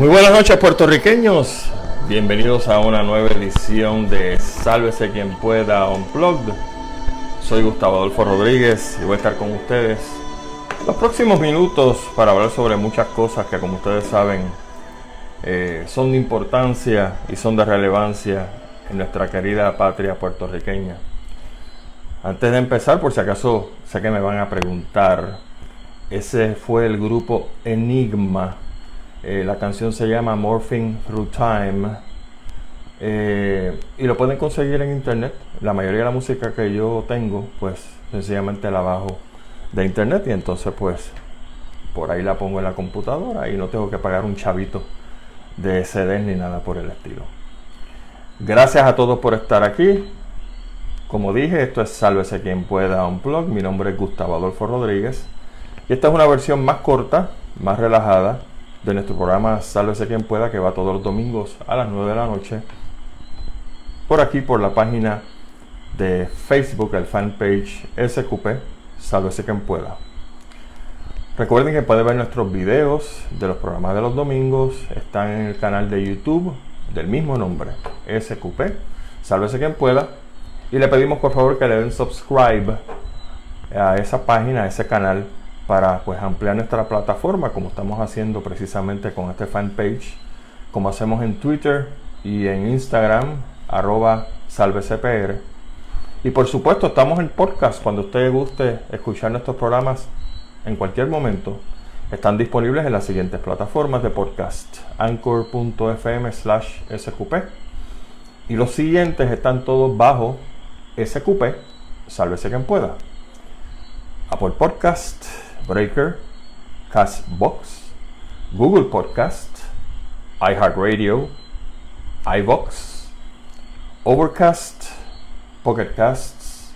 Muy buenas noches puertorriqueños, bienvenidos a una nueva edición de Sálvese quien pueda Unplugged. Soy Gustavo Adolfo Rodríguez y voy a estar con ustedes los próximos minutos para hablar sobre muchas cosas que como ustedes saben eh, son de importancia y son de relevancia en nuestra querida patria puertorriqueña. Antes de empezar, por si acaso sé que me van a preguntar, ese fue el grupo Enigma eh, la canción se llama Morphing Through Time. Eh, y lo pueden conseguir en internet. La mayoría de la música que yo tengo, pues sencillamente la bajo de internet y entonces pues por ahí la pongo en la computadora y no tengo que pagar un chavito de CDs ni nada por el estilo. Gracias a todos por estar aquí. Como dije, esto es Sálvese quien pueda un blog. Mi nombre es Gustavo Adolfo Rodríguez. Y esta es una versión más corta, más relajada de nuestro programa Sálvese quien pueda, que va todos los domingos a las 9 de la noche. Por aquí, por la página de Facebook, el fanpage SQP, Sálvese quien pueda. Recuerden que pueden ver nuestros videos de los programas de los domingos. Están en el canal de YouTube del mismo nombre, SQP, Sálvese quien pueda. Y le pedimos por favor que le den subscribe a esa página, a ese canal para pues ampliar nuestra plataforma como estamos haciendo precisamente con este fanpage como hacemos en Twitter y en Instagram arroba salvecpr y por supuesto estamos en podcast. Cuando usted guste escuchar nuestros programas en cualquier momento están disponibles en las siguientes plataformas de podcast. anchor.fm slash sqp. Y los siguientes están todos bajo sqp sálvese quien pueda. Apple Podcast Breaker, Castbox, Google Podcast, iHeartRadio, iVox, Overcast, Pocketcasts,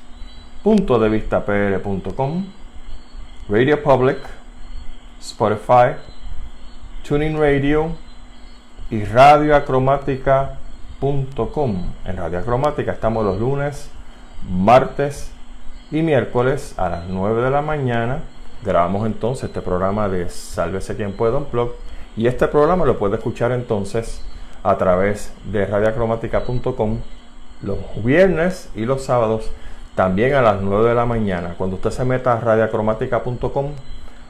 punto de vista pr.com, Radio Public, Spotify, Tuning Radio y radioacromática.com. En Radio Acromática estamos los lunes, martes y miércoles a las 9 de la mañana Grabamos entonces este programa de Sálvese quien pueda un blog y este programa lo puede escuchar entonces a través de radiacromática.com los viernes y los sábados también a las 9 de la mañana. Cuando usted se meta a radiacromática.com,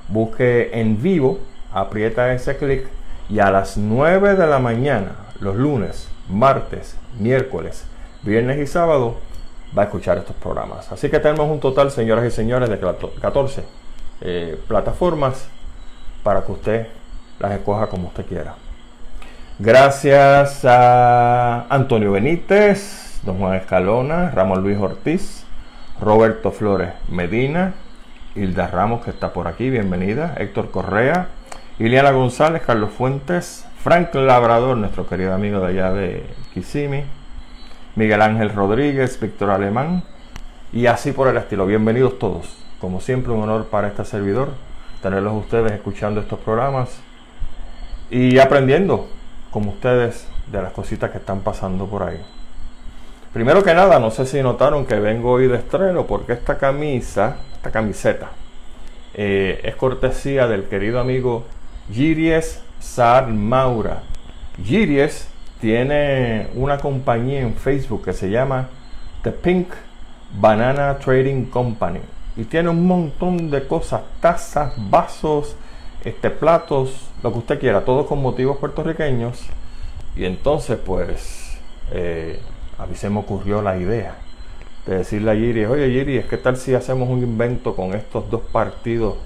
busque en vivo, aprieta ese clic y a las 9 de la mañana, los lunes, martes, miércoles, viernes y sábado, va a escuchar estos programas. Así que tenemos un total, señoras y señores, de 14 eh, plataformas para que usted las escoja como usted quiera. Gracias a Antonio Benítez, Don Juan Escalona, Ramón Luis Ortiz, Roberto Flores Medina, Hilda Ramos que está por aquí, bienvenida, Héctor Correa, Iliana González, Carlos Fuentes, Frank Labrador, nuestro querido amigo de allá de Kissimmee, Miguel Ángel Rodríguez, Víctor Alemán y así por el estilo. Bienvenidos todos. Como siempre, un honor para este servidor tenerlos ustedes escuchando estos programas y aprendiendo como ustedes de las cositas que están pasando por ahí. Primero que nada, no sé si notaron que vengo hoy de estreno porque esta camisa, esta camiseta, eh, es cortesía del querido amigo Giries Sar Maura. Giries tiene una compañía en Facebook que se llama The Pink Banana Trading Company y tiene un montón de cosas, tazas, vasos, este, platos, lo que usted quiera, todos con motivos puertorriqueños. Y entonces, pues, eh, a mí se me ocurrió la idea de decirle a Yiri, oye Yiri, ¿qué tal si hacemos un invento con estos dos partidos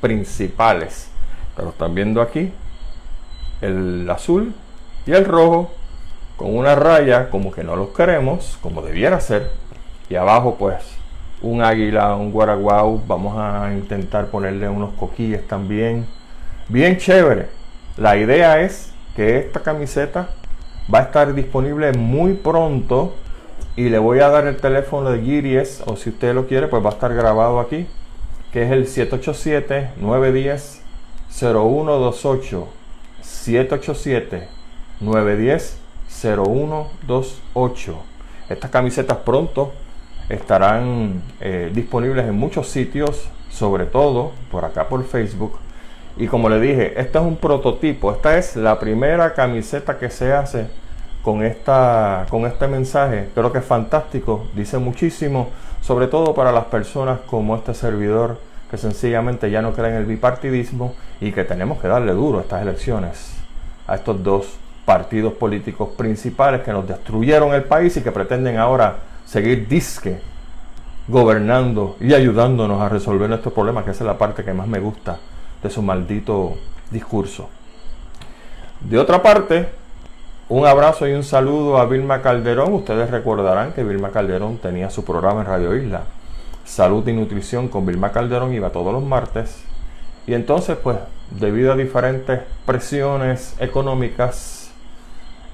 principales? Pero están viendo aquí, el azul y el rojo, con una raya como que no los queremos, como debiera ser, y abajo pues un águila, un guaraguau. Vamos a intentar ponerle unos coquilles también. Bien chévere. La idea es que esta camiseta va a estar disponible muy pronto. Y le voy a dar el teléfono de Giries, o si usted lo quiere, pues va a estar grabado aquí, que es el 787-910-0128. 787-910-0128. Estas camisetas pronto estarán eh, disponibles en muchos sitios, sobre todo por acá por Facebook. Y como le dije, este es un prototipo, esta es la primera camiseta que se hace con, esta, con este mensaje. Creo que es fantástico, dice muchísimo, sobre todo para las personas como este servidor que sencillamente ya no creen en el bipartidismo y que tenemos que darle duro a estas elecciones, a estos dos partidos políticos principales que nos destruyeron el país y que pretenden ahora seguir disque gobernando y ayudándonos a resolver nuestros problemas, que es la parte que más me gusta de su maldito discurso. De otra parte, un abrazo y un saludo a Vilma Calderón. Ustedes recordarán que Vilma Calderón tenía su programa en Radio Isla, Salud y Nutrición con Vilma Calderón, iba todos los martes. Y entonces, pues, debido a diferentes presiones económicas,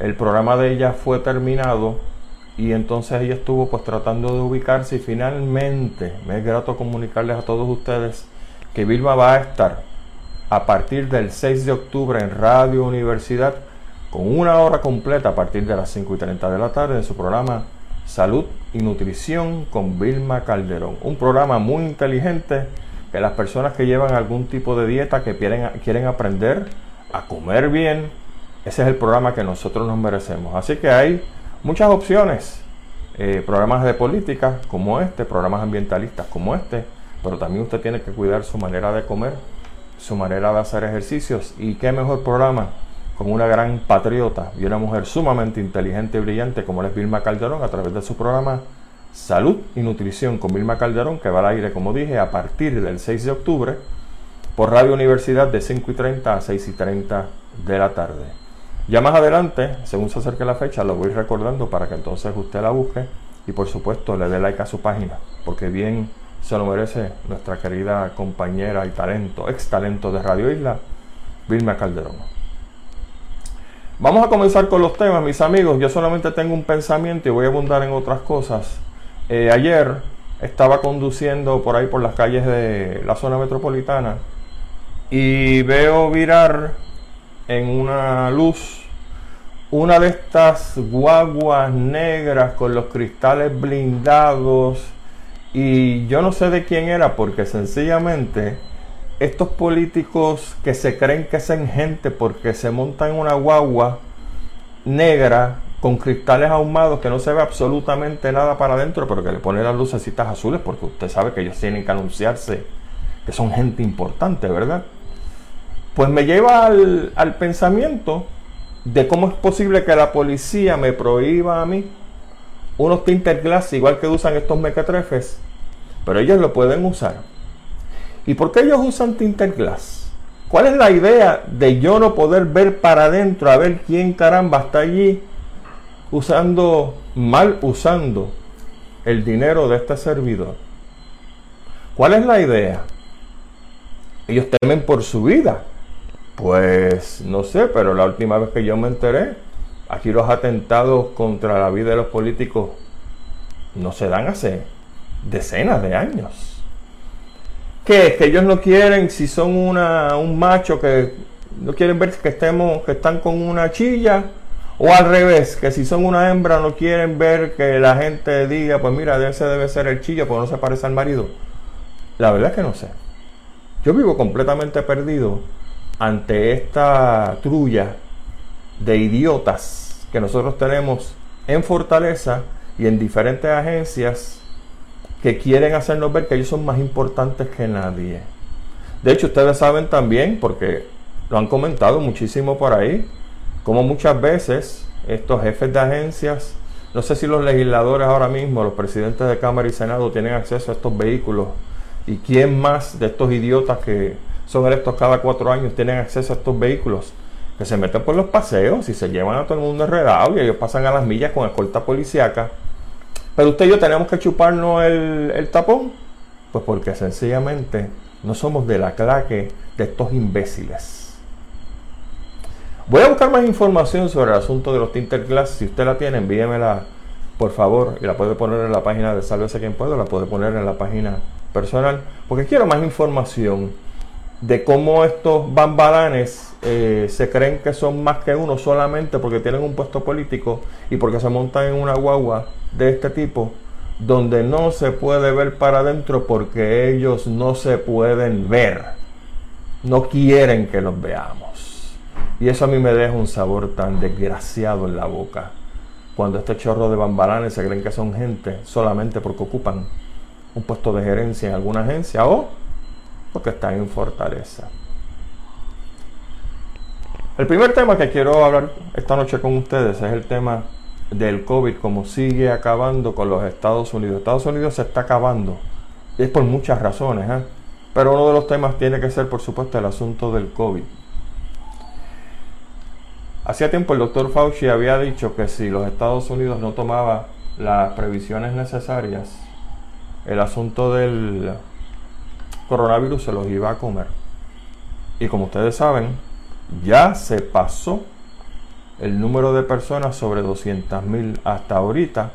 el programa de ella fue terminado y entonces ella estuvo pues tratando de ubicarse y finalmente me es grato comunicarles a todos ustedes que Vilma va a estar a partir del 6 de octubre en Radio Universidad con una hora completa a partir de las 5 y 30 de la tarde en su programa Salud y Nutrición con Vilma Calderón. Un programa muy inteligente que las personas que llevan algún tipo de dieta, que quieren, quieren aprender a comer bien, ese es el programa que nosotros nos merecemos. Así que hay muchas opciones. Eh, programas de política como este, programas ambientalistas como este, pero también usted tiene que cuidar su manera de comer, su manera de hacer ejercicios y qué mejor programa con una gran patriota y una mujer sumamente inteligente y brillante como es Vilma Calderón a través de su programa Salud y Nutrición con Vilma Calderón que va al aire como dije a partir del 6 de octubre por Radio Universidad de 5 y 30 a 6 y 30 de la tarde. Ya más adelante, según se acerque la fecha, lo voy recordando para que entonces usted la busque y por supuesto le dé like a su página, porque bien se lo merece nuestra querida compañera y talento, ex talento de Radio Isla, Vilma Calderón. Vamos a comenzar con los temas, mis amigos. Yo solamente tengo un pensamiento y voy a abundar en otras cosas. Eh, ayer estaba conduciendo por ahí por las calles de la zona metropolitana y veo virar en una luz una de estas guaguas negras con los cristales blindados y yo no sé de quién era porque sencillamente estos políticos que se creen que son gente porque se montan una guagua negra con cristales ahumados que no se ve absolutamente nada para adentro pero que le ponen las lucecitas azules porque usted sabe que ellos tienen que anunciarse que son gente importante, ¿verdad? Pues me lleva al, pensamiento de cómo es posible que la policía me prohíba a mí unos tinter glass igual que usan estos mecatrefes, pero ellos lo pueden usar. ¿Y por qué ellos usan tinter glass? ¿Cuál es la idea de yo no poder ver para adentro a ver quién caramba está allí usando, mal usando el dinero de este servidor? ¿Cuál es la idea? Ellos temen por su vida. Pues no sé, pero la última vez que yo me enteré, aquí los atentados contra la vida de los políticos no se dan hace decenas de años. ¿Qué? Que ellos no quieren, si son una, un macho que no quieren ver que estemos, que están con una chilla, o al revés, que si son una hembra no quieren ver que la gente diga, pues mira, ese debe ser el chilla porque no se parece al marido. La verdad es que no sé. Yo vivo completamente perdido ante esta trulla de idiotas que nosotros tenemos en Fortaleza y en diferentes agencias que quieren hacernos ver que ellos son más importantes que nadie. De hecho, ustedes saben también, porque lo han comentado muchísimo por ahí, como muchas veces estos jefes de agencias, no sé si los legisladores ahora mismo, los presidentes de Cámara y Senado tienen acceso a estos vehículos y quién más de estos idiotas que son electos cada cuatro años tienen acceso a estos vehículos que se meten por los paseos y se llevan a todo el mundo enredado y ellos pasan a las millas con escolta policíaca. Pero usted y yo tenemos que chuparnos el, el tapón, pues porque sencillamente no somos de la claque de estos imbéciles. Voy a buscar más información sobre el asunto de los Tinterglass. Si usted la tiene, envíemela por favor y la puede poner en la página de Sálvese quien pueda, la puede poner en la página personal, porque quiero más información de cómo estos bambalanes eh, se creen que son más que uno solamente porque tienen un puesto político y porque se montan en una guagua de este tipo donde no se puede ver para adentro porque ellos no se pueden ver. no quieren que los veamos. Y eso a mí me deja un sabor tan desgraciado en la boca. Cuando este chorro de bambalanes se creen que son gente solamente porque ocupan un puesto de gerencia en alguna agencia o porque están en Fortaleza. El primer tema que quiero hablar esta noche con ustedes es el tema del COVID, como sigue acabando con los Estados Unidos. Estados Unidos se está acabando, y es por muchas razones, ¿eh? pero uno de los temas tiene que ser, por supuesto, el asunto del COVID. Hacía tiempo el doctor Fauci había dicho que si los Estados Unidos no tomaba las previsiones necesarias, el asunto del coronavirus se los iba a comer. Y como ustedes saben, ya se pasó el número de personas sobre 200.000 hasta ahorita.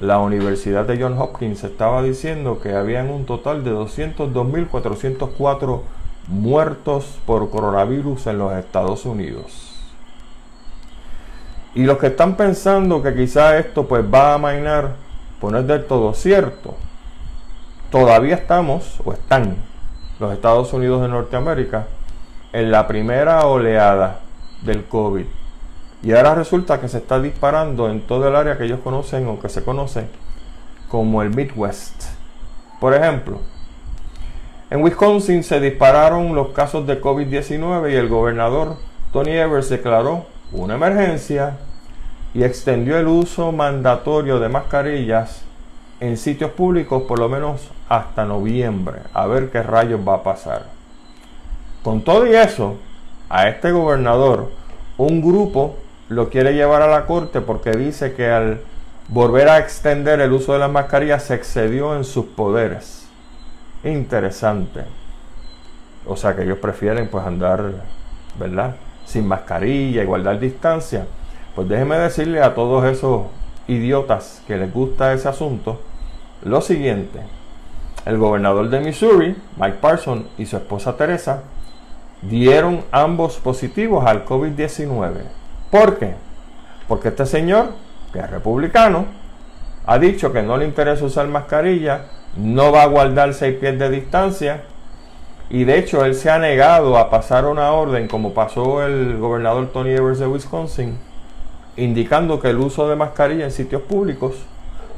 La Universidad de Johns Hopkins estaba diciendo que habían un total de 202.404 muertos por coronavirus en los Estados Unidos. Y los que están pensando que quizá esto pues va a mainar, pues no es del todo cierto. Todavía estamos, o están, los Estados Unidos de Norteamérica en la primera oleada del COVID. Y ahora resulta que se está disparando en todo el área que ellos conocen o que se conoce como el Midwest. Por ejemplo, en Wisconsin se dispararon los casos de COVID-19 y el gobernador Tony Evers declaró una emergencia y extendió el uso mandatorio de mascarillas en sitios públicos por lo menos hasta noviembre. A ver qué rayos va a pasar. Con todo y eso, a este gobernador, un grupo lo quiere llevar a la corte porque dice que al volver a extender el uso de las mascarillas se excedió en sus poderes. Interesante. O sea que ellos prefieren pues andar, ¿verdad? Sin mascarilla y guardar distancia. Pues déjeme decirle a todos esos idiotas que les gusta ese asunto lo siguiente. El gobernador de Missouri, Mike Parson, y su esposa Teresa dieron ambos positivos al COVID-19. ¿Por qué? Porque este señor, que es republicano, ha dicho que no le interesa usar mascarilla, no va a guardar seis pies de distancia y de hecho él se ha negado a pasar una orden como pasó el gobernador Tony Evers de Wisconsin, indicando que el uso de mascarilla en sitios públicos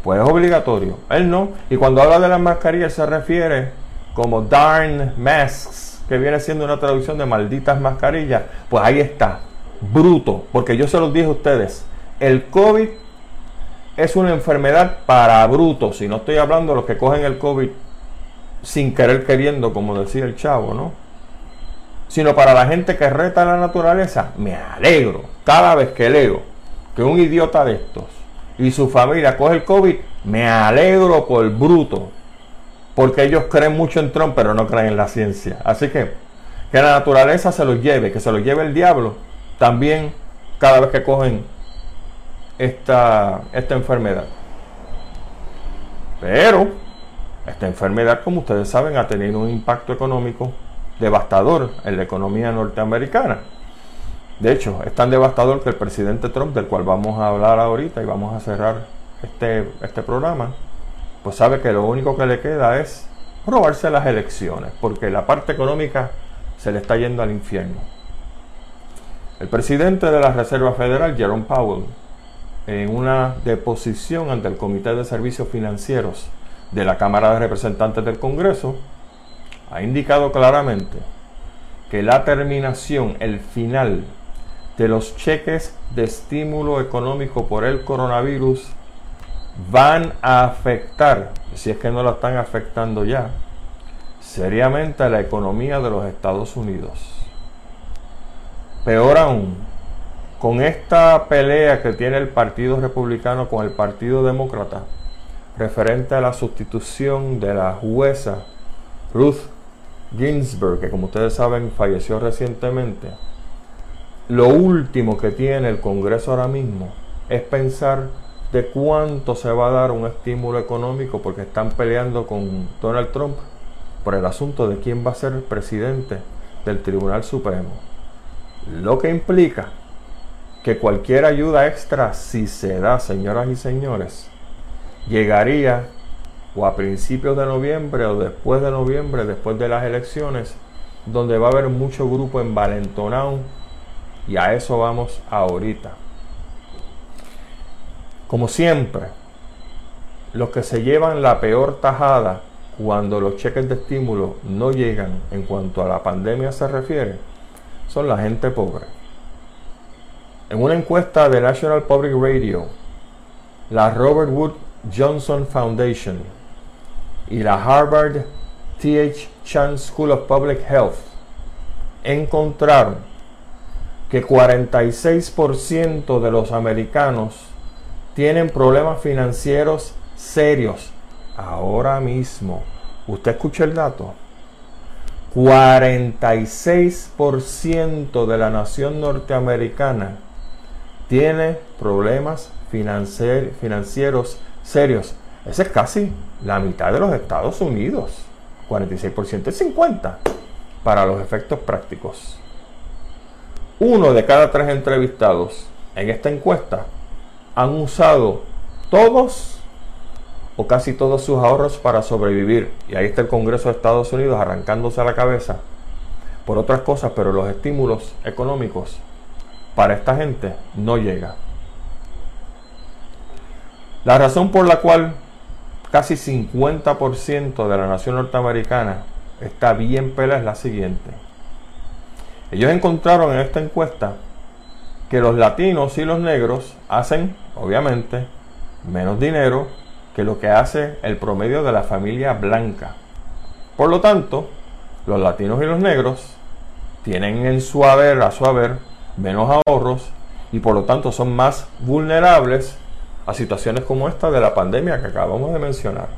pues es obligatorio. Él no. Y cuando habla de las mascarillas se refiere como darn masks que viene siendo una traducción de malditas mascarillas, pues ahí está, bruto, porque yo se los dije a ustedes, el COVID es una enfermedad para brutos, y no estoy hablando de los que cogen el COVID sin querer queriendo, como decía el chavo, ¿no? Sino para la gente que reta la naturaleza, me alegro. Cada vez que leo que un idiota de estos y su familia coge el COVID, me alegro por bruto, porque ellos creen mucho en Trump, pero no creen en la ciencia. Así que que la naturaleza se los lleve, que se los lleve el diablo, también cada vez que cogen esta, esta enfermedad. Pero esta enfermedad, como ustedes saben, ha tenido un impacto económico devastador en la economía norteamericana. De hecho, es tan devastador que el presidente Trump, del cual vamos a hablar ahorita y vamos a cerrar este, este programa, pues sabe que lo único que le queda es robarse las elecciones, porque la parte económica se le está yendo al infierno. El presidente de la Reserva Federal, Jerome Powell, en una deposición ante el Comité de Servicios Financieros de la Cámara de Representantes del Congreso, ha indicado claramente que la terminación, el final de los cheques de estímulo económico por el coronavirus van a afectar, si es que no la están afectando ya, seriamente a la economía de los Estados Unidos. Peor aún, con esta pelea que tiene el Partido Republicano con el Partido Demócrata, referente a la sustitución de la jueza Ruth Ginsburg, que como ustedes saben falleció recientemente, lo último que tiene el Congreso ahora mismo es pensar de cuánto se va a dar un estímulo económico porque están peleando con Donald Trump por el asunto de quién va a ser el presidente del Tribunal Supremo. Lo que implica que cualquier ayuda extra, si se da, señoras y señores, llegaría o a principios de noviembre o después de noviembre, después de las elecciones, donde va a haber mucho grupo envalentonado y a eso vamos ahorita. Como siempre, los que se llevan la peor tajada cuando los cheques de estímulo no llegan en cuanto a la pandemia se refiere, son la gente pobre. En una encuesta de National Public Radio, la Robert Wood Johnson Foundation y la Harvard T.H. Chan School of Public Health encontraron que 46% de los americanos tienen problemas financieros serios ahora mismo. ¿Usted escucha el dato? 46% de la nación norteamericana tiene problemas financieros serios. Esa es casi la mitad de los Estados Unidos. 46% es 50 para los efectos prácticos. Uno de cada tres entrevistados en esta encuesta han usado todos o casi todos sus ahorros para sobrevivir. Y ahí está el Congreso de Estados Unidos arrancándose a la cabeza por otras cosas, pero los estímulos económicos para esta gente no llega. La razón por la cual casi 50% de la nación norteamericana está bien pela es la siguiente. Ellos encontraron en esta encuesta que los latinos y los negros hacen, obviamente, menos dinero que lo que hace el promedio de la familia blanca. Por lo tanto, los latinos y los negros tienen en su haber, a su haber, menos ahorros y por lo tanto son más vulnerables a situaciones como esta de la pandemia que acabamos de mencionar.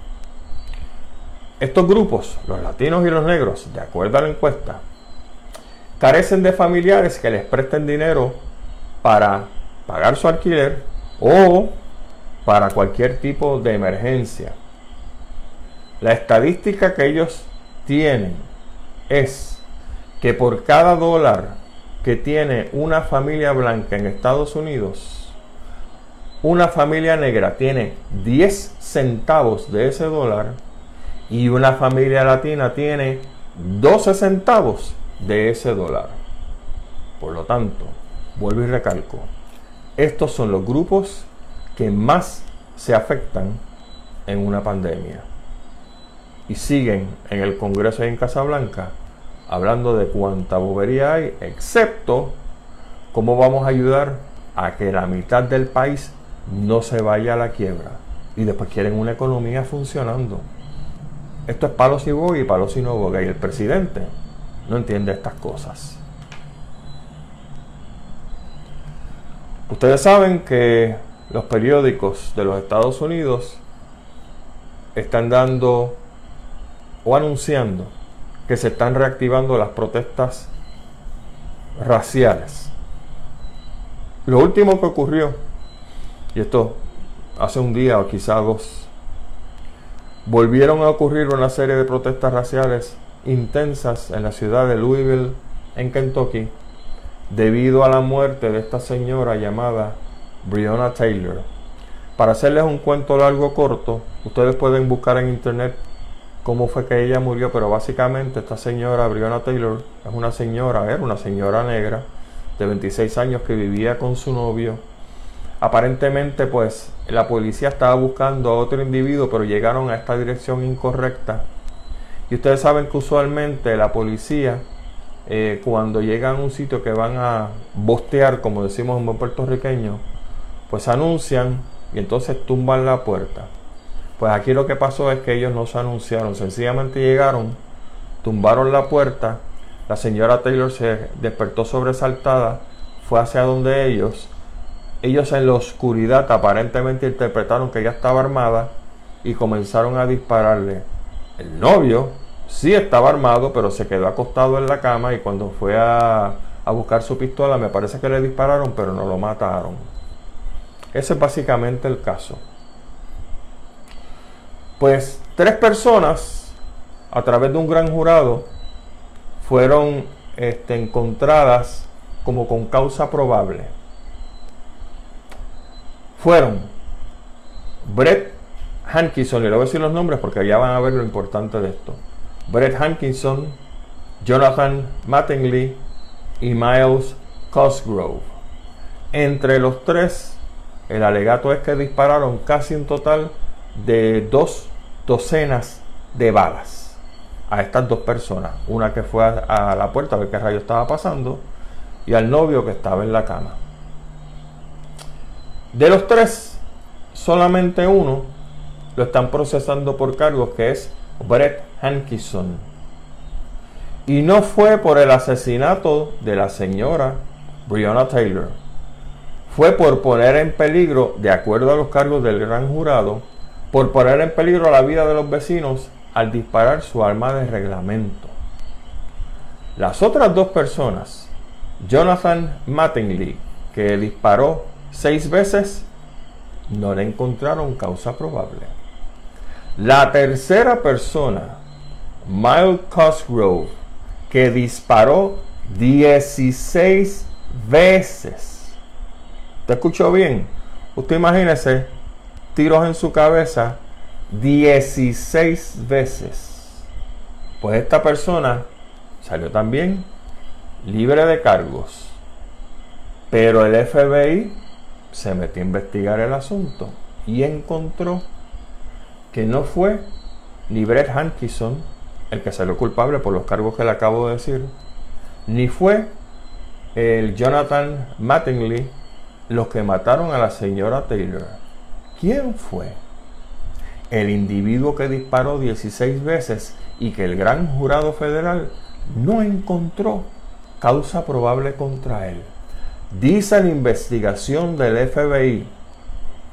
Estos grupos, los latinos y los negros, de acuerdo a la encuesta, carecen de familiares que les presten dinero para pagar su alquiler o para cualquier tipo de emergencia. La estadística que ellos tienen es que por cada dólar que tiene una familia blanca en Estados Unidos, una familia negra tiene 10 centavos de ese dólar y una familia latina tiene 12 centavos de ese dólar. Por lo tanto, vuelvo y recalco, estos son los grupos que más se afectan en una pandemia. Y siguen en el Congreso en Casablanca hablando de cuánta bobería hay, excepto cómo vamos a ayudar a que la mitad del país no se vaya a la quiebra. Y después quieren una economía funcionando. Esto es palos y boga y palos y no boga. Y el presidente no entiende estas cosas. Ustedes saben que los periódicos de los Estados Unidos están dando o anunciando que se están reactivando las protestas raciales. Lo último que ocurrió, y esto hace un día o quizá dos, volvieron a ocurrir una serie de protestas raciales intensas en la ciudad de Louisville, en Kentucky, debido a la muerte de esta señora llamada Breonna Taylor. Para hacerles un cuento largo corto, ustedes pueden buscar en internet cómo fue que ella murió, pero básicamente esta señora Breonna Taylor es una señora, era una señora negra de 26 años que vivía con su novio. Aparentemente, pues la policía estaba buscando a otro individuo, pero llegaron a esta dirección incorrecta. Y ustedes saben que usualmente la policía eh, cuando llegan a un sitio que van a bostear, como decimos en buen puertorriqueño, pues anuncian y entonces tumban la puerta. Pues aquí lo que pasó es que ellos no se anunciaron, sencillamente llegaron, tumbaron la puerta, la señora Taylor se despertó sobresaltada, fue hacia donde ellos, ellos en la oscuridad aparentemente interpretaron que ella estaba armada y comenzaron a dispararle. El novio sí estaba armado, pero se quedó acostado en la cama y cuando fue a, buscar su pistola me parece que le dispararon, pero no lo mataron. Ese es básicamente el caso. Pues tres personas, a través de un gran jurado, fueron este, encontradas como con causa probable. Fueron Brett Hankinson, y le voy a decir los nombres porque ya van a ver lo importante de esto. Brett Hankinson, Jonathan Mattingly y Miles Cosgrove. Entre los tres, el alegato es que dispararon casi un total de dos docenas de balas a estas dos personas. Una que fue a, la puerta a ver qué rayo estaba pasando y al novio que estaba en la cama. De los tres, solamente uno lo están procesando por cargos que es Brett Hankison. Y no fue por el asesinato de la señora Breonna Taylor. Fue por poner en peligro, de acuerdo a los cargos del gran jurado, por poner en peligro la vida de los vecinos al disparar su arma de reglamento. Las otras dos personas, Jonathan Mattingly, que disparó seis veces, no le encontraron causa probable. La tercera persona, Miles Cosgrove, que disparó 16 veces. ¿Te escuchó bien? Usted imagínese tiros en su cabeza 16 veces. Pues esta persona salió también libre de cargos. Pero el FBI se metió a investigar el asunto y encontró que no fue ni Brett Hankison el que salió culpable por los cargos que le acabo de decir, ni fue el Jonathan Mattingly los que mataron a la señora Taylor. ¿Quién fue? El individuo que disparó 16 veces y que el gran jurado federal no encontró causa probable contra él. Dice la investigación del FBI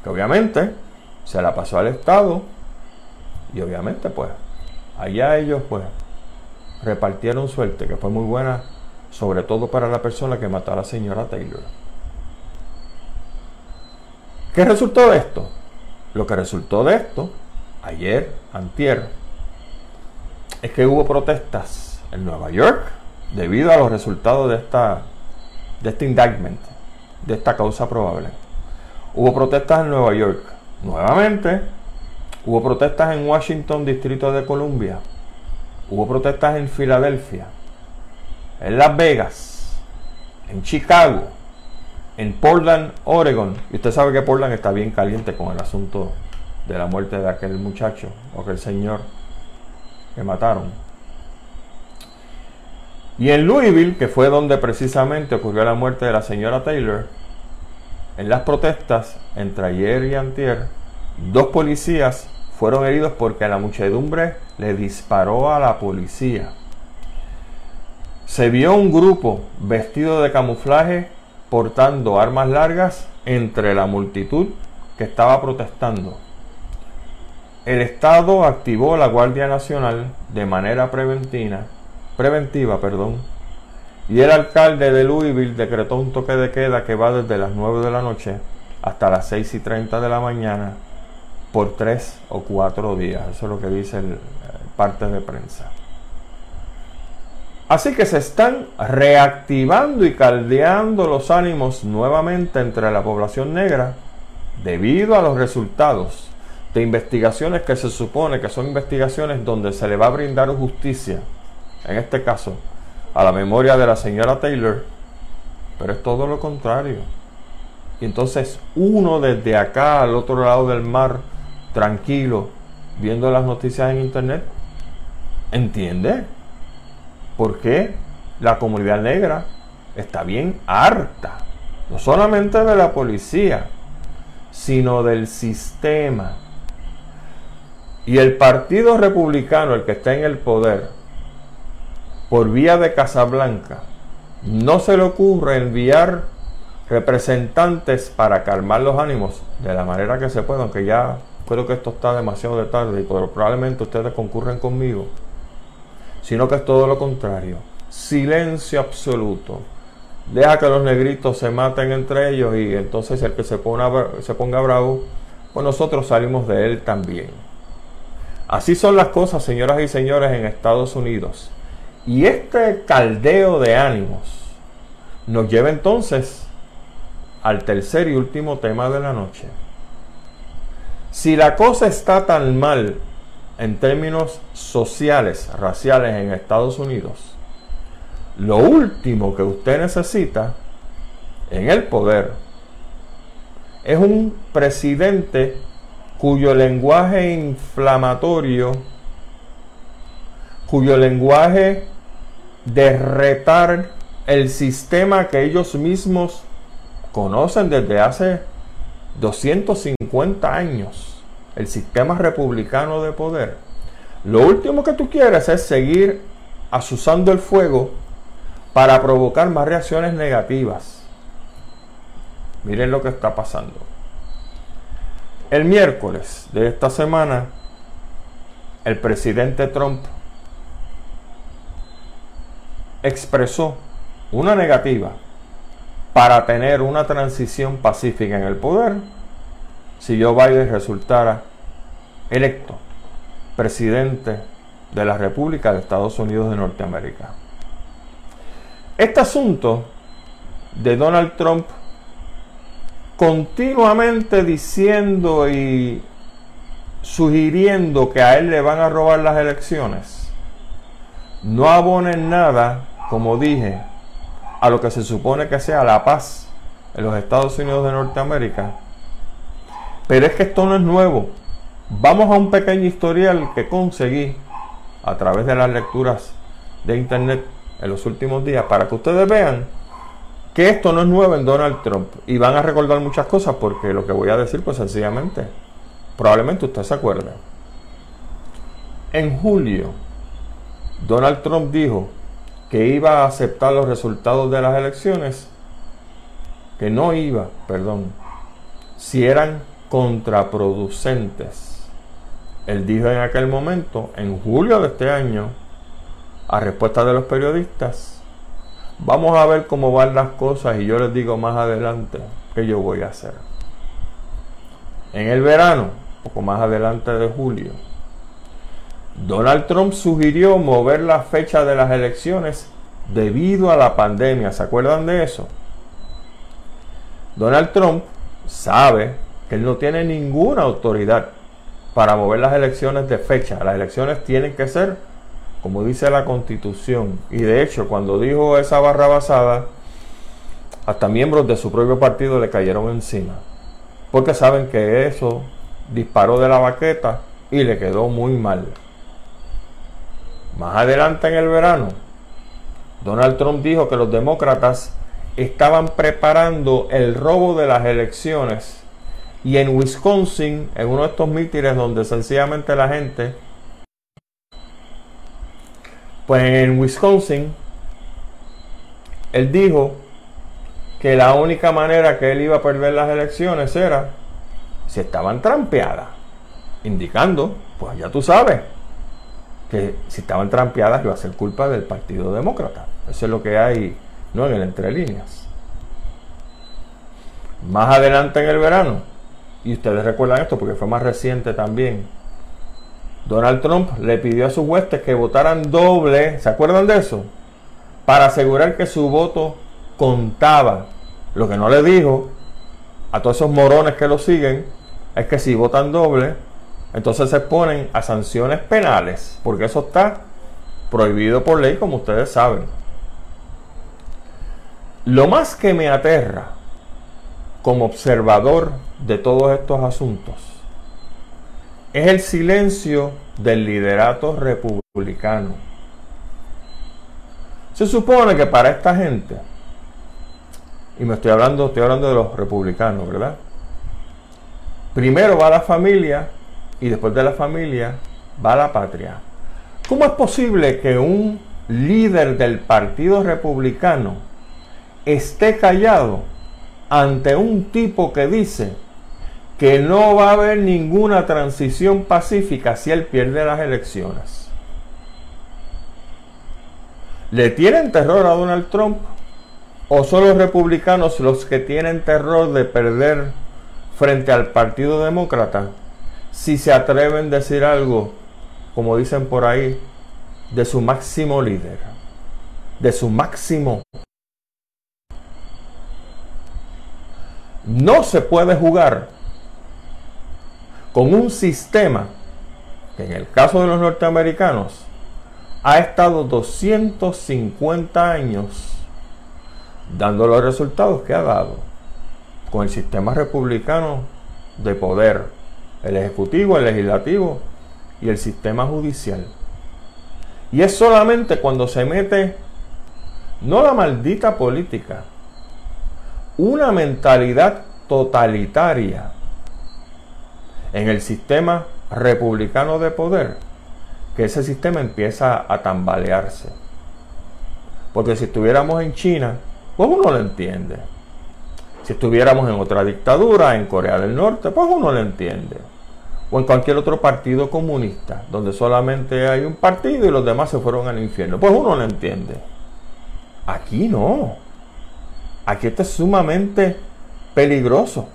que obviamente se la pasó al Estado y obviamente pues allá ellos pues repartieron suerte que fue muy buena sobre todo para la persona que mató a la señora Taylor. ¿Qué resultó de esto? Lo que resultó de esto, ayer, antier, es que hubo protestas en Nueva York debido a los resultados de esta de este indictment, de esta causa probable. Hubo protestas en Nueva York. Nuevamente, hubo protestas en Washington, Distrito de Columbia. Hubo protestas en Filadelfia, en Las Vegas, en Chicago, en Portland, Oregon. Y usted sabe que Portland está bien caliente con el asunto de la muerte de aquel muchacho o aquel señor que mataron. Y en Louisville, que fue donde precisamente ocurrió la muerte de la señora Taylor, en las protestas entre ayer y antier, dos policías fueron heridos porque la muchedumbre le disparó a la policía. Se vio un grupo vestido de camuflaje portando armas largas entre la multitud que estaba protestando. El Estado activó la Guardia Nacional de manera preventiva, preventiva perdón, y el alcalde de Louisville decretó un toque de queda que va desde las 9 de la noche hasta las 6 y 30 de la mañana por tres o cuatro días. Eso es lo que dice el, parte de prensa. Así que se están reactivando y caldeando los ánimos nuevamente entre la población negra debido a los resultados de investigaciones que se supone que son investigaciones donde se le va a brindar justicia, en este caso, a la memoria de la señora Taylor, pero es todo lo contrario. Y entonces uno desde acá al otro lado del mar, tranquilo, viendo las noticias en internet, entiende por qué la comunidad negra está bien harta, no solamente de la policía, sino del sistema. Y el Partido Republicano, el que está en el poder, por vía de Casablanca, no se le ocurre enviar representantes para calmar los ánimos de la manera que se pueda, aunque ya creo que esto está demasiado de tarde y probablemente ustedes concurren conmigo sino que es todo lo contrario. Silencio absoluto. Deja que los negritos se maten entre ellos y entonces el que se ponga, se ponga bravo, pues nosotros salimos de él también. Así son las cosas, señoras y señores, en Estados Unidos. Y este caldeo de ánimos nos lleva entonces al tercer y último tema de la noche. Si la cosa está tan mal en términos sociales, raciales en Estados Unidos, lo último que usted necesita en el poder es un presidente cuyo lenguaje inflamatorio, cuyo lenguaje de retar el sistema que ellos mismos conocen desde hace 250 años, el sistema republicano de poder. Lo último que tú quieres es seguir asusando el fuego para provocar más reacciones negativas. Miren lo que está pasando. El miércoles de esta semana, el presidente Trump expresó una negativa para tener una transición pacífica en el poder si Joe Biden resultara electo presidente de la República de Estados Unidos de Norteamérica. Este asunto de Donald Trump continuamente diciendo y sugiriendo que a él le van a robar las elecciones, no abonen nada, como dije, a lo que se supone que sea la paz en los Estados Unidos de Norteamérica. Pero es que esto no es nuevo. Vamos a un pequeño historial que conseguí a través de las lecturas de internet en los últimos días para que ustedes vean que esto no es nuevo en Donald Trump y van a recordar muchas cosas porque lo que voy a decir pues sencillamente probablemente usted se acuerde. En julio Donald Trump dijo que iba a aceptar los resultados de las elecciones, que no iba, perdón, si eran contraproducentes. Él dijo en aquel momento, en julio de este año, a respuesta de los periodistas, Vamos a ver cómo van las cosas y yo les digo más adelante qué yo voy a hacer. En el verano, poco más adelante de julio, Donald Trump sugirió mover la fecha de las elecciones debido a la pandemia. ¿Se acuerdan de eso? Donald Trump sabe que él no tiene ninguna autoridad para mover las elecciones de fecha. Las elecciones tienen que ser como dice la constitución. Y de hecho, cuando dijo esa barra basada, hasta miembros de su propio partido le cayeron encima. Porque saben que eso disparó de la baqueta y le quedó muy mal. Más adelante en el verano, Donald Trump dijo que los demócratas estaban preparando el robo de las elecciones. Y en Wisconsin, en uno de estos mítines donde sencillamente la gente pues en Wisconsin, él dijo que la única manera que él iba a perder las elecciones era si estaban trampeadas, indicando, pues ya tú sabes, que si estaban trampeadas iba a ser culpa del Partido Demócrata. Eso es lo que hay, no en el entre líneas. Más adelante en el verano, y ustedes recuerdan esto porque fue más reciente también, Donald Trump le pidió a sus huestes que votaran doble, ¿se acuerdan de eso? Para asegurar que su voto contaba. Lo que no le dijo a todos esos morones que lo siguen es que si votan doble, entonces se ponen a sanciones penales, porque eso está prohibido por ley, como ustedes saben. Lo más que me aterra como observador de todos estos asuntos es el silencio del liderato republicano. Se supone que para esta gente, y me estoy hablando, estoy hablando de los republicanos, ¿verdad? Primero va la familia y después de la familia va la patria. ¿Cómo es posible que un líder del Partido Republicano esté callado ante un tipo que dice que no va a haber ninguna transición pacífica si él pierde las elecciones. ¿Le tienen terror a Donald Trump? ¿O son los republicanos los que tienen terror de perder frente al Partido Demócrata si se atreven a decir algo, como dicen por ahí, de su máximo líder, de su máximo? No se puede jugar con un sistema que en el caso de los norteamericanos ha estado 250 años dando los resultados que ha dado con el sistema republicano de poder, el ejecutivo, el legislativo y el sistema judicial. Y es solamente cuando se mete, no la maldita política, una mentalidad totalitaria en el sistema republicano de poder, que ese sistema empieza a tambalearse. Porque si estuviéramos en China, pues uno lo entiende. Si estuviéramos en otra dictadura, en Corea del Norte, pues uno lo entiende. O en cualquier otro partido comunista, donde solamente hay un partido y los demás se fueron al infierno, pues uno lo entiende. Aquí no. Aquí esto es sumamente peligroso.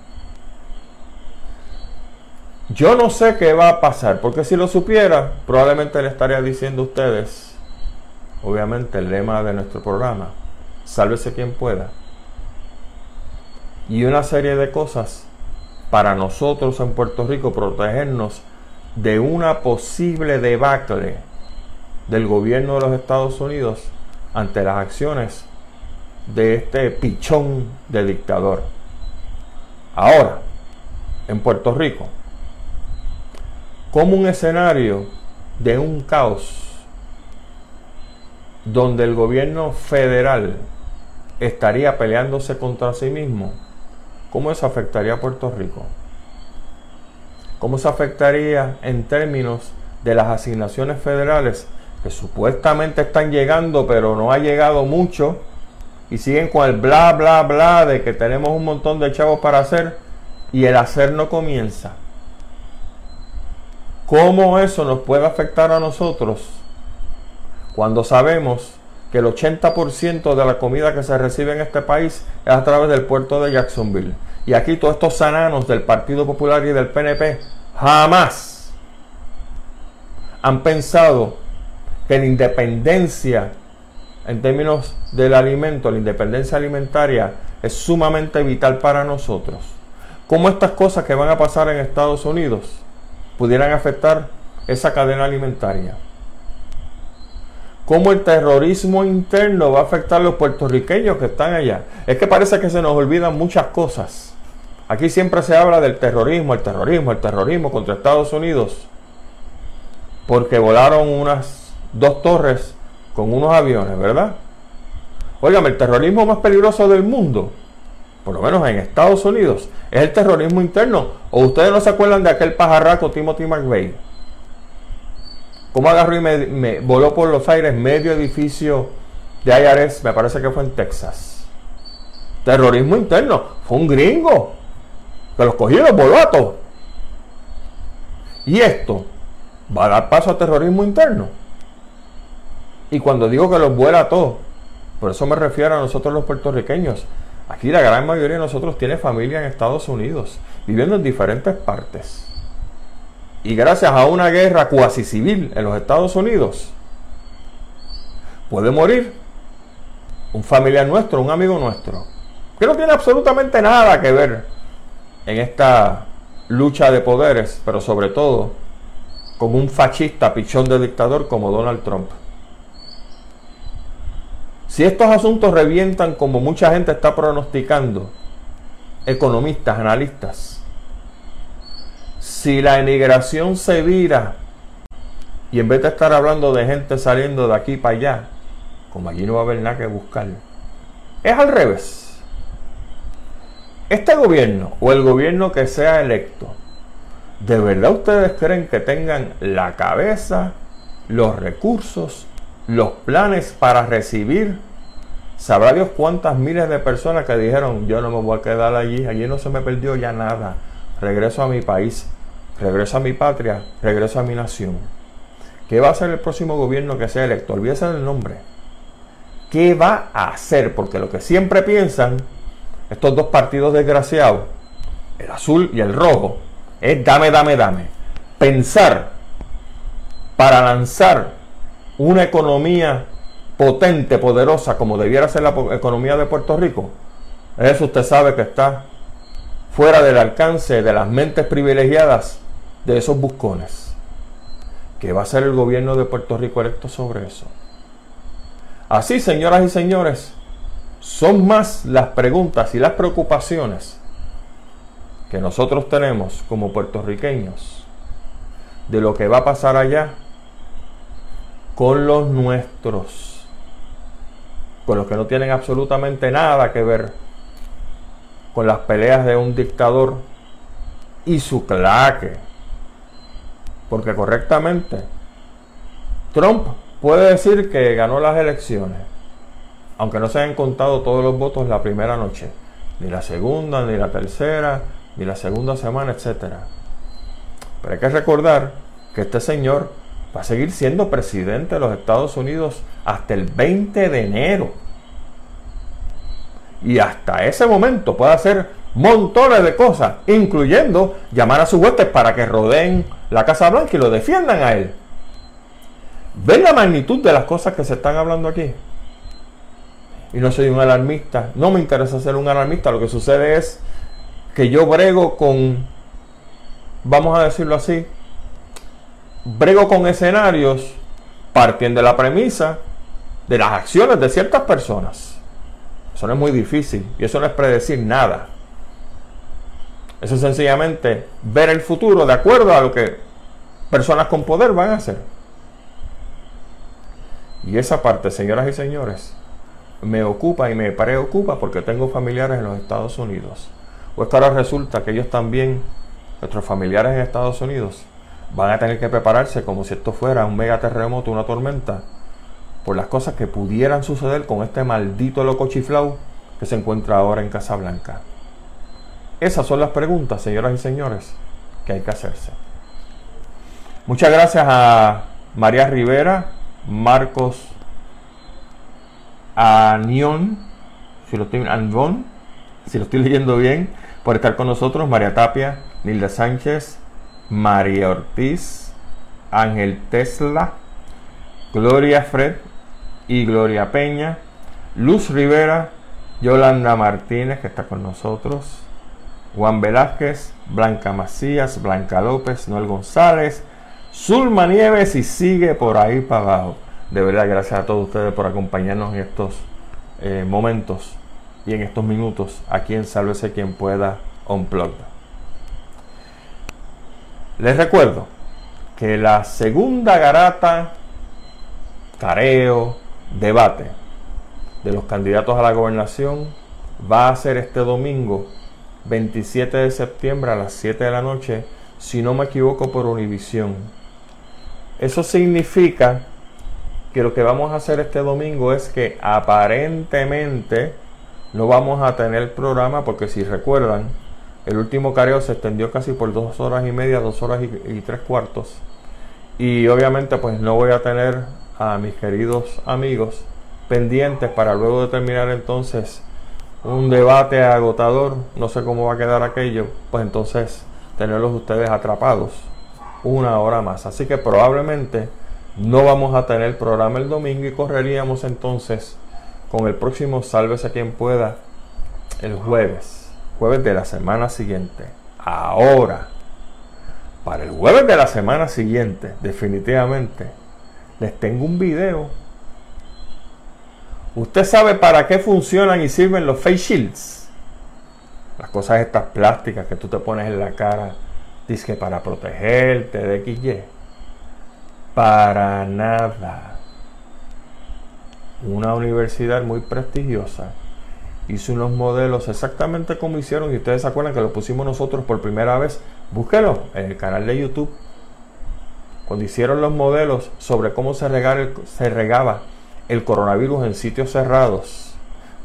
Yo no sé qué va a pasar, porque si lo supiera, probablemente le estaría diciendo a ustedes, obviamente el lema de nuestro programa, sálvese quien pueda. Y una serie de cosas para nosotros en Puerto Rico protegernos de una posible debacle del gobierno de los Estados Unidos ante las acciones de este pichón de dictador. Ahora, en Puerto Rico, como un escenario de un caos donde el gobierno federal estaría peleándose contra sí mismo, ¿cómo eso afectaría a Puerto Rico? ¿Cómo se afectaría en términos de las asignaciones federales que supuestamente están llegando, pero no ha llegado mucho? Y siguen con el bla, bla, bla de que tenemos un montón de chavos para hacer y el hacer no comienza. ¿Cómo eso nos puede afectar a nosotros cuando sabemos que el 80% de la comida que se recibe en este país es a través del puerto de Jacksonville? Y aquí todos estos sananos del Partido Popular y del PNP jamás han pensado que la independencia en términos del alimento, la independencia alimentaria es sumamente vital para nosotros. ¿Cómo estas cosas que van a pasar en Estados Unidos pudieran afectar esa cadena alimentaria. ¿Cómo el terrorismo interno va a afectar a los puertorriqueños que están allá? Es que parece que se nos olvidan muchas cosas. Aquí siempre se habla del terrorismo, el terrorismo, el terrorismo contra Estados Unidos. Porque volaron unas dos torres con unos aviones, ¿verdad? Óigame, el terrorismo más peligroso del mundo por lo menos en Estados Unidos, es el terrorismo interno. ¿O ustedes no se acuerdan de aquel pajarraco Timothy McVeigh? ¿Cómo agarró y me, voló por los aires medio edificio de IRS? Me parece que fue en Texas. Terrorismo interno. Fue un gringo que los cogió y los voló a todos. Y esto va a dar paso a terrorismo interno. Y cuando digo que los vuela a todos, por eso me refiero a nosotros los puertorriqueños. Aquí la gran mayoría de nosotros tiene familia en Estados Unidos, viviendo en diferentes partes. Y gracias a una guerra cuasi civil en los Estados Unidos, puede morir un familiar nuestro, un amigo nuestro, que no tiene absolutamente nada que ver en esta lucha de poderes, pero sobre todo con un fascista pichón de dictador como Donald Trump. Si estos asuntos revientan como mucha gente está pronosticando, economistas, analistas, si la emigración se vira y en vez de estar hablando de gente saliendo de aquí para allá, como allí no va a haber nada que buscar, es al revés. Este gobierno o el gobierno que sea electo, ¿de verdad ustedes creen que tengan la cabeza, los recursos los planes para recibir, sabrá Dios cuántas miles de personas que dijeron, yo no me voy a quedar allí, allí no se me perdió ya nada, regreso a mi país, regreso a mi patria, regreso a mi nación. ¿Qué va a hacer el próximo gobierno que sea electo? Olvídese del nombre. ¿Qué va a hacer? Porque lo que siempre piensan estos dos partidos desgraciados, el azul y el rojo, es dame, dame, dame. Pensar para lanzar una economía potente, poderosa, como debiera ser la economía de Puerto Rico, eso usted sabe que está fuera del alcance de las mentes privilegiadas de esos buscones. ¿Qué va a hacer el gobierno de Puerto Rico electo sobre eso? Así, señoras y señores, son más las preguntas y las preocupaciones que nosotros tenemos como puertorriqueños de lo que va a pasar allá con los nuestros, con los que no tienen absolutamente nada que ver con las peleas de un dictador y su claque. Porque correctamente, Trump puede decir que ganó las elecciones, aunque no se hayan contado todos los votos la primera noche, ni la segunda, ni la tercera, ni la segunda semana, etc. Pero hay que recordar que este señor va a seguir siendo presidente de los Estados Unidos hasta el 20 de enero. Y hasta ese momento puede hacer montones de cosas, incluyendo llamar a sus huestes para que rodeen la Casa Blanca y lo defiendan a él. ¿Ven la magnitud de las cosas que se están hablando aquí? Y no soy un alarmista, no me interesa ser un alarmista, lo que sucede es que yo brego con, vamos a decirlo así, brego con escenarios partiendo de la premisa de las acciones de ciertas personas. Eso no es muy difícil y eso no es predecir nada. Eso es sencillamente ver el futuro de acuerdo a lo que personas con poder van a hacer. Y esa parte, señoras y señores, me ocupa y me preocupa porque tengo familiares en los Estados Unidos. O ahora resulta que ellos también, nuestros familiares en Estados Unidos, van a tener que prepararse como si esto fuera un mega terremoto, una tormenta, por las cosas que pudieran suceder con este maldito loco chiflau que se encuentra ahora en Casablanca. Esas son las preguntas, señoras y señores, que hay que hacerse. Muchas gracias a María Rivera, Marcos Anión, si lo estoy, si lo estoy leyendo bien, por estar con nosotros, María Tapia, Nilda Sánchez, María Ortiz, Ángel Tesla, Gloria Fred y Gloria Peña, Luz Rivera, Yolanda Martínez, que está con nosotros, Juan Velázquez, Blanca Macías, Blanca López, Noel González, Zulma Nieves y sigue por ahí para abajo. De verdad, gracias a todos ustedes por acompañarnos en estos eh, momentos y en estos minutos aquí en Sálvese quien pueda Unplugged. Les recuerdo que la segunda garata, careo, debate de los candidatos a la gobernación va a ser este domingo 27 de septiembre a las 7 de la noche, si no me equivoco, por Univisión. Eso significa que lo que vamos a hacer este domingo es que aparentemente no vamos a tener programa porque si recuerdan, el último careo se extendió casi por dos horas y media, dos horas y, tres cuartos. Y obviamente pues no voy a tener a mis queridos amigos pendientes para luego de terminar entonces un debate agotador, no sé cómo va a quedar aquello, pues entonces tenerlos ustedes atrapados una hora más. Así que probablemente no vamos a tener programa el domingo y correríamos entonces con el próximo Sálvese quien pueda el jueves, jueves de la semana siguiente. Ahora, para el jueves de la semana siguiente, definitivamente, les tengo un video ¿Usted sabe para qué funcionan y sirven los face shields? Las cosas estas plásticas que tú te pones en la cara, dice que para protegerte de XY. Para nada. Una universidad muy prestigiosa hizo unos modelos exactamente como hicieron y ustedes se acuerdan que lo pusimos nosotros por primera vez. Búsquelo en el canal de YouTube. Cuando hicieron los modelos sobre cómo se, se regaba el coronavirus en sitios cerrados.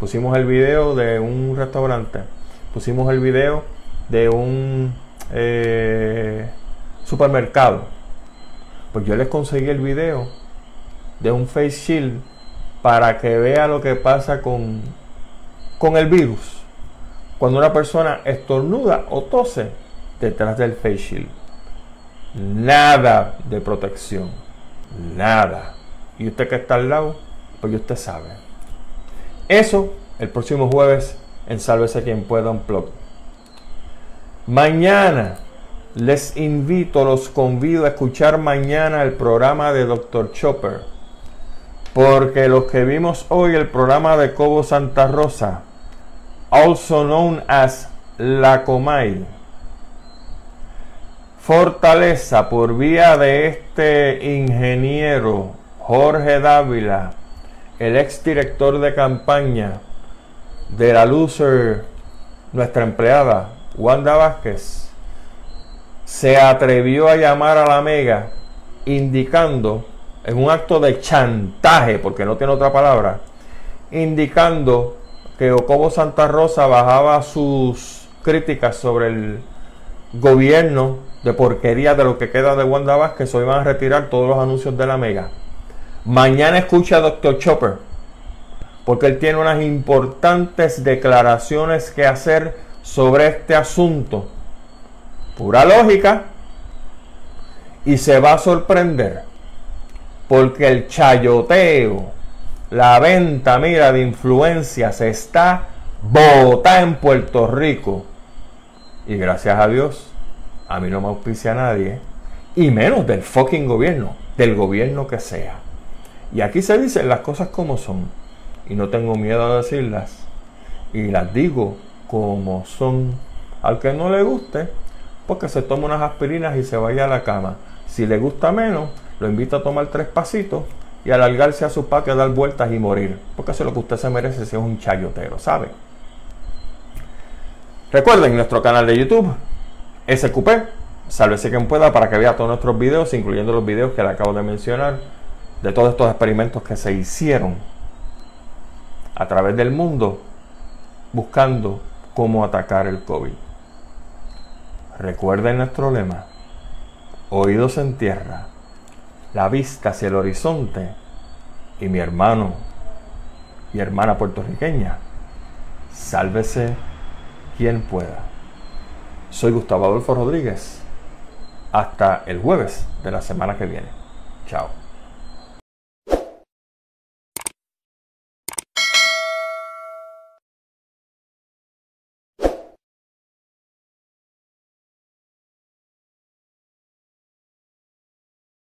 Pusimos el video de un restaurante, pusimos el video de un eh, supermercado. Pues yo les conseguí el video de un face shield para que vea lo que pasa con, con el virus. Cuando una persona estornuda o tose detrás del face shield. Nada de protección. Nada. Y usted que está al lado porque usted sabe. Eso el próximo jueves en Sálvese quien pueda un blog. Mañana, les invito, los convido a escuchar mañana el programa de Dr. Chopper. Porque los que vimos hoy el programa de Cobo Santa Rosa, also known as La Comay, Fortaleza por vía de este ingeniero Jorge Dávila, el ex director de campaña de la Loser, nuestra empleada Wanda Vázquez, se atrevió a llamar a la Mega indicando, en un acto de chantaje, porque no tiene otra palabra, indicando que Ocobo Santa Rosa bajaba sus críticas sobre el gobierno de porquería de lo que queda de Wanda Vázquez, hoy van a retirar todos los anuncios de la Mega. Mañana escucha a Dr. Chopper, porque él tiene unas importantes declaraciones que hacer sobre este asunto. Pura lógica. Y se va a sorprender, porque el chayoteo, la venta, mira, de influencia se está bota en Puerto Rico. Y gracias a Dios, a mí no me auspicia nadie, y menos del fucking gobierno, del gobierno que sea. Y aquí se dicen las cosas como son. Y no tengo miedo a decirlas. Y las digo como son. Al que no le guste, porque se toma unas aspirinas y se vaya a la cama. Si le gusta menos, lo invito a tomar tres pasitos y alargarse a su patio a dar vueltas y morir. Porque eso es lo que usted se merece si es un chayotero, ¿sabe? Recuerden nuestro canal de YouTube, SQP, sálvese quien pueda para que vea todos nuestros videos, incluyendo los videos que le acabo de mencionar de todos estos experimentos que se hicieron a través del mundo buscando cómo atacar el COVID. Recuerden nuestro lema, oídos en tierra, la vista hacia el horizonte y mi hermano y hermana puertorriqueña, sálvese quien pueda. Soy Gustavo Adolfo Rodríguez. Hasta el jueves de la semana que viene. Chao.